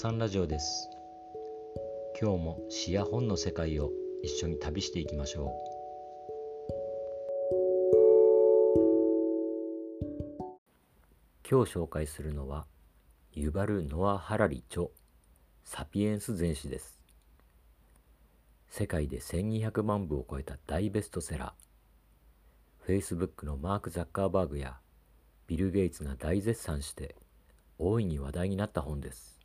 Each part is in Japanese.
さんラジオです。今日も詩や本の世界を一緒に旅していきましょう。今日紹介するのはユバル・ノア・ハラリ著サピエンス全史です。世界で1200万部を超えた大ベストセラー。Facebook のマーク・ザッカーバーグやビル・ゲイツが大絶賛して大いに話題になった本です。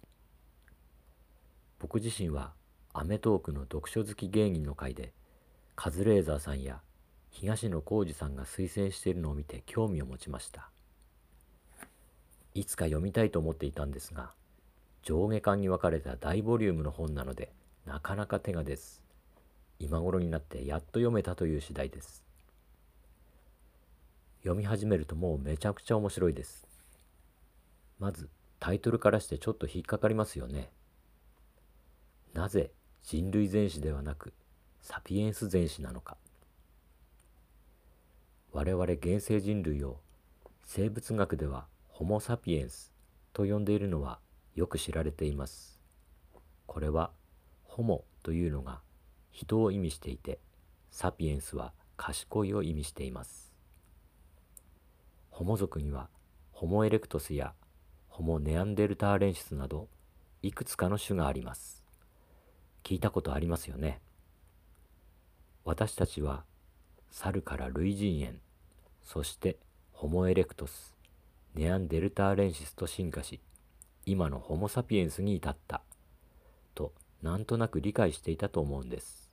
僕自身はアメトークの読書好き芸人の会でカズレーザーさんや東野幸治さんが推薦しているのを見て興味を持ちました。いつか読みたいと思っていたんですが上下巻に分かれた大ボリュームの本なのでなかなか手が出ず今頃になってやっと読めたという次第です。読み始めるともうめちゃくちゃ面白いです。まずタイトルからしてちょっと引っかかりますよね。なぜ人類全史ではなくサピエンス全史なのか。我々現世人類を生物学ではホモ・サピエンスと呼んでいるのはよく知られています。これはホモというのが人を意味していてサピエンスは賢いを意味しています。ホモ族にはホモ・エレクトスやホモ・ネアンデルターレンシスなどいくつかの種があります。聞いたことありますよね。私たちは猿から類人猿、そしてホモ・エレクトス、ネアンデルターレンシスと進化し、今のホモ・サピエンスに至った、となんとなく理解していたと思うんです。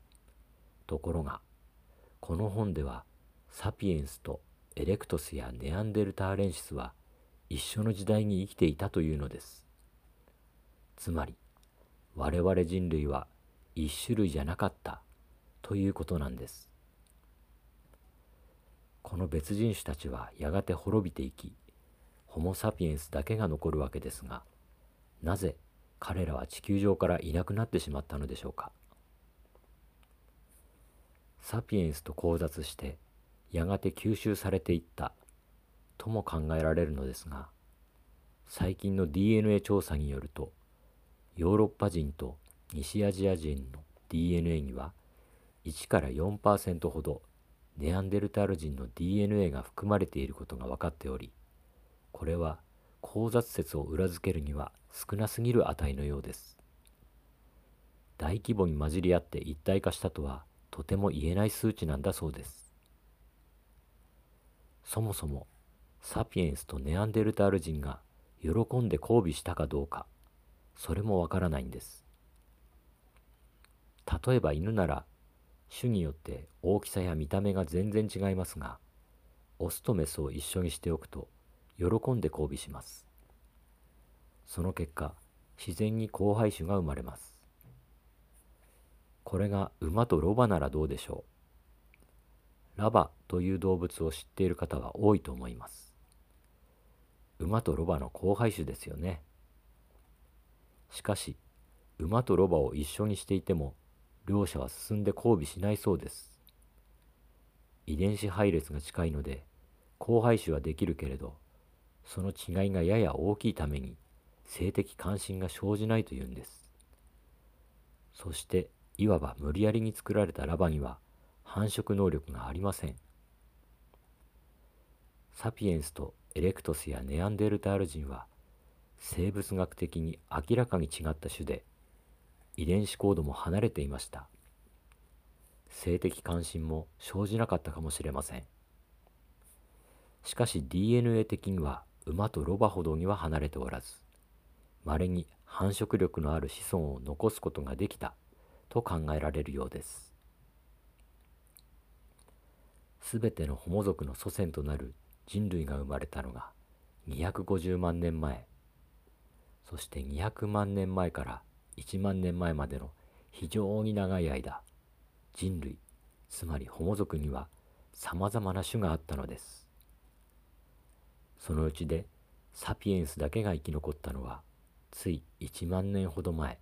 ところが、この本ではサピエンスとエレクトスやネアンデルターレンシスは一緒の時代に生きていたというのです。つまり、我々人類は一種類じゃなかったということなんです。この別人種たちはやがて滅びていきホモ・サピエンスだけが残るわけですがなぜ彼らは地球上からいなくなってしまったのでしょうか。サピエンスと交雑してやがて吸収されていったとも考えられるのですが最近の DNA 調査によるとヨーロッパ人と西アジア人の DNA には1から4%ほどネアンデルタール人の DNA が含まれていることが分かっておりこれは交雑説を裏付けるには少なすぎる値のようです。大規模に混じり合って一体化したとはとても言えない数値なんだそうです。そもそもサピエンスとネアンデルタール人が喜んで交尾したかどうかそれもわからないんです。例えば犬なら種によって大きさや見た目が全然違いますがオスとメスを一緒にしておくと喜んで交尾します。その結果自然に交配種が生まれます。これが馬とロバならどうでしょう。ラバという動物を知っている方は多いと思います。馬とロバの交配種ですよね。しかし馬とロバを一緒にしていても両者は進んで交尾しないそうです。遺伝子配列が近いので交配種はできるけれどその違いがやや大きいために性的関心が生じないというんです。そしていわば無理やりに作られたラバには繁殖能力がありません。サピエンスとエレクトスやネアンデルタール人は生物学的に明らかに違った種で遺伝子コードも離れていました。性的関心も生じなかったかもしれません。しかし DNA 的には馬とロバほどには離れておらずまれに繁殖力のある子孫を残すことができたと考えられるようです。すべてのホモ族の祖先となる人類が生まれたのが250万年前。そして200万年前から1万年前までの非常に長い間人類つまりホモ族にはさまざまな種があったのです。そのうちでサピエンスだけが生き残ったのはつい1万年ほど前。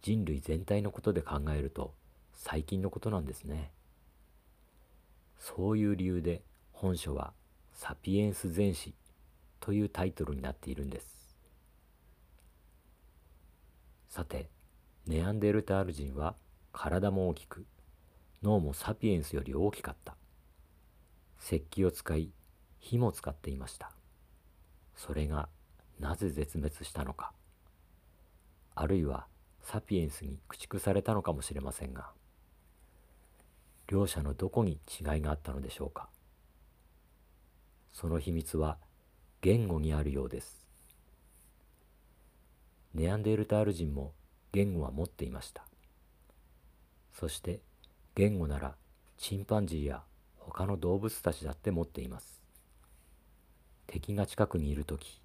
人類全体のことで考えると最近のことなんですね。そういう理由で本書は「サピエンス全史」というタイトルになっているんです。さてネアンデルタール人は体も大きく脳もサピエンスより大きかった。石器を使い火も使っていました。それがなぜ絶滅したのか。あるいはサピエンスに駆逐されたのかもしれませんが。両者のどこに違いがあったのでしょうか。その秘密は言語にあるようです。ネアンデルタール人も言語は持っていました。そして言語ならチンパンジーや他の動物たちだって持っています。敵が近くにいる時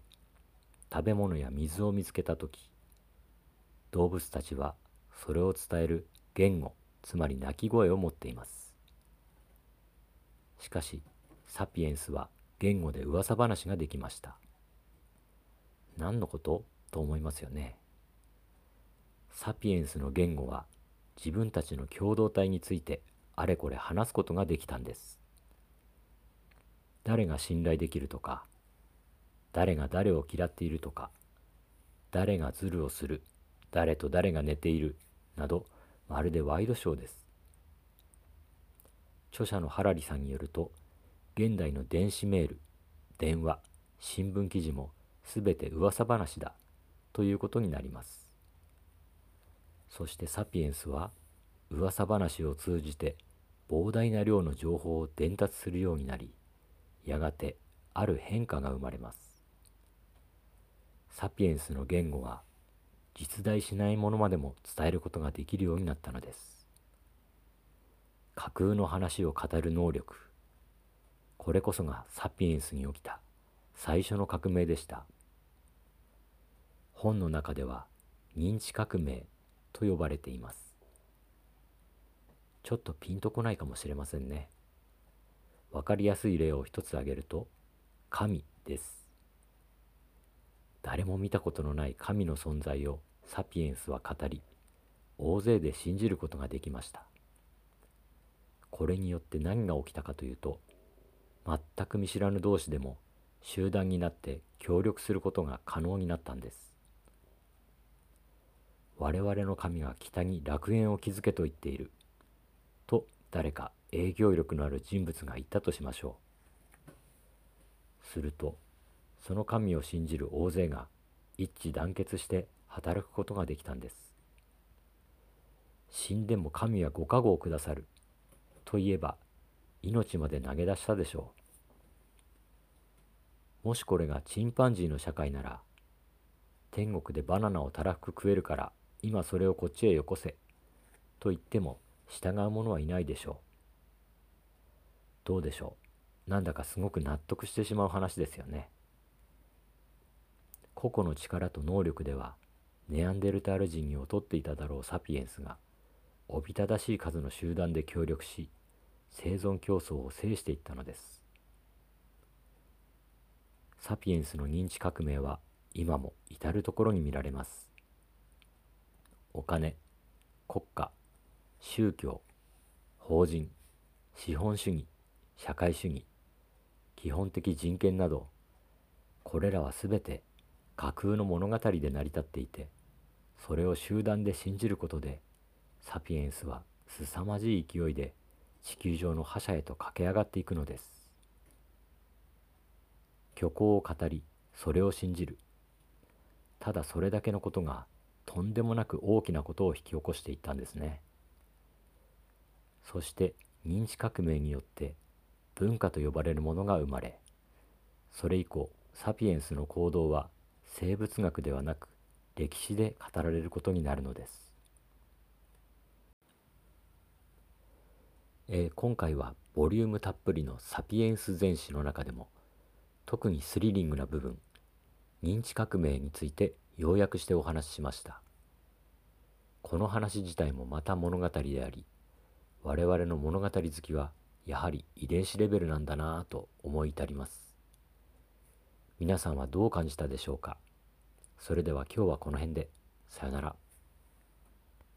食べ物や水を見つけた時動物たちはそれを伝える言語つまり鳴き声を持っています。しかしサピエンスは言語で噂話ができました。何のこと？と思いますよね。サピエンスの言語は自分たちの共同体についてあれこれ話すことができたんです。誰が信頼できるとか誰が誰を嫌っているとか誰がズルをする誰と誰が寝ているなどまるでワイドショーです。著者のハラリさんによると現代の電子メール電話新聞記事もすべて噂話だ。ということになります。そしてサピエンスは噂話を通じて膨大な量の情報を伝達するようになりやがてある変化が生まれます。サピエンスの言語は実在しないものまでも伝えることができるようになったのです。架空の話を語る能力これこそがサピエンスに起きた最初の革命でした。本の中では認知革命と呼ばれています。ちょっとピンとこないかもしれませんね。わかりやすい例を一つ挙げると神です。誰も見たことのない神の存在をサピエンスは語り大勢で信じることができました。これによって何が起きたかというと全く見知らぬ同士でも集団になって協力することが可能になったんです。我々の神が北に楽園を築けと言っている。と誰か営業力のある人物が言ったとしましょう。するとその神を信じる大勢が一致団結して働くことができたんです。死んでも神はご加護をくださる。と言えば命まで投げ出したでしょう。もしこれがチンパンジーの社会なら天国でバナナをたらふく食えるから今それをこっちへよこせ。と言っても従う者はいないでしょう。どうでしょう。なんだかすごく納得してしまう話ですよね。個々の力と能力ではネアンデルタール人に劣っていただろうサピエンスがおびただしい数の集団で協力し生存競争を制していったのです。サピエンスの認知革命は今も至る所に見られます。お金国家宗教法人資本主義社会主義基本的人権などこれらは全て架空の物語で成り立っていてそれを集団で信じることでサピエンスは凄まじい勢いで地球上の覇者へと駆け上がっていくのです。虚構を語りそれを信じる。ただそれだけのことがとんでもなく大きなことを引き起こしていったんですね。そして認知革命によって文化と呼ばれるものが生まれそれ以降サピエンスの行動は生物学ではなく歴史で語られることになるのです、えー、今回はボリュームたっぷりの「サピエンス全史」の中でも特にスリリングな部分認知革命について要約してお話ししました。この話自体もまた物語であり我々の物語好きはやはり遺伝子レベルなんだなぁと思い至ります。皆さんはどう感じたでしょうか？それでは今日はこの辺で。さよなら。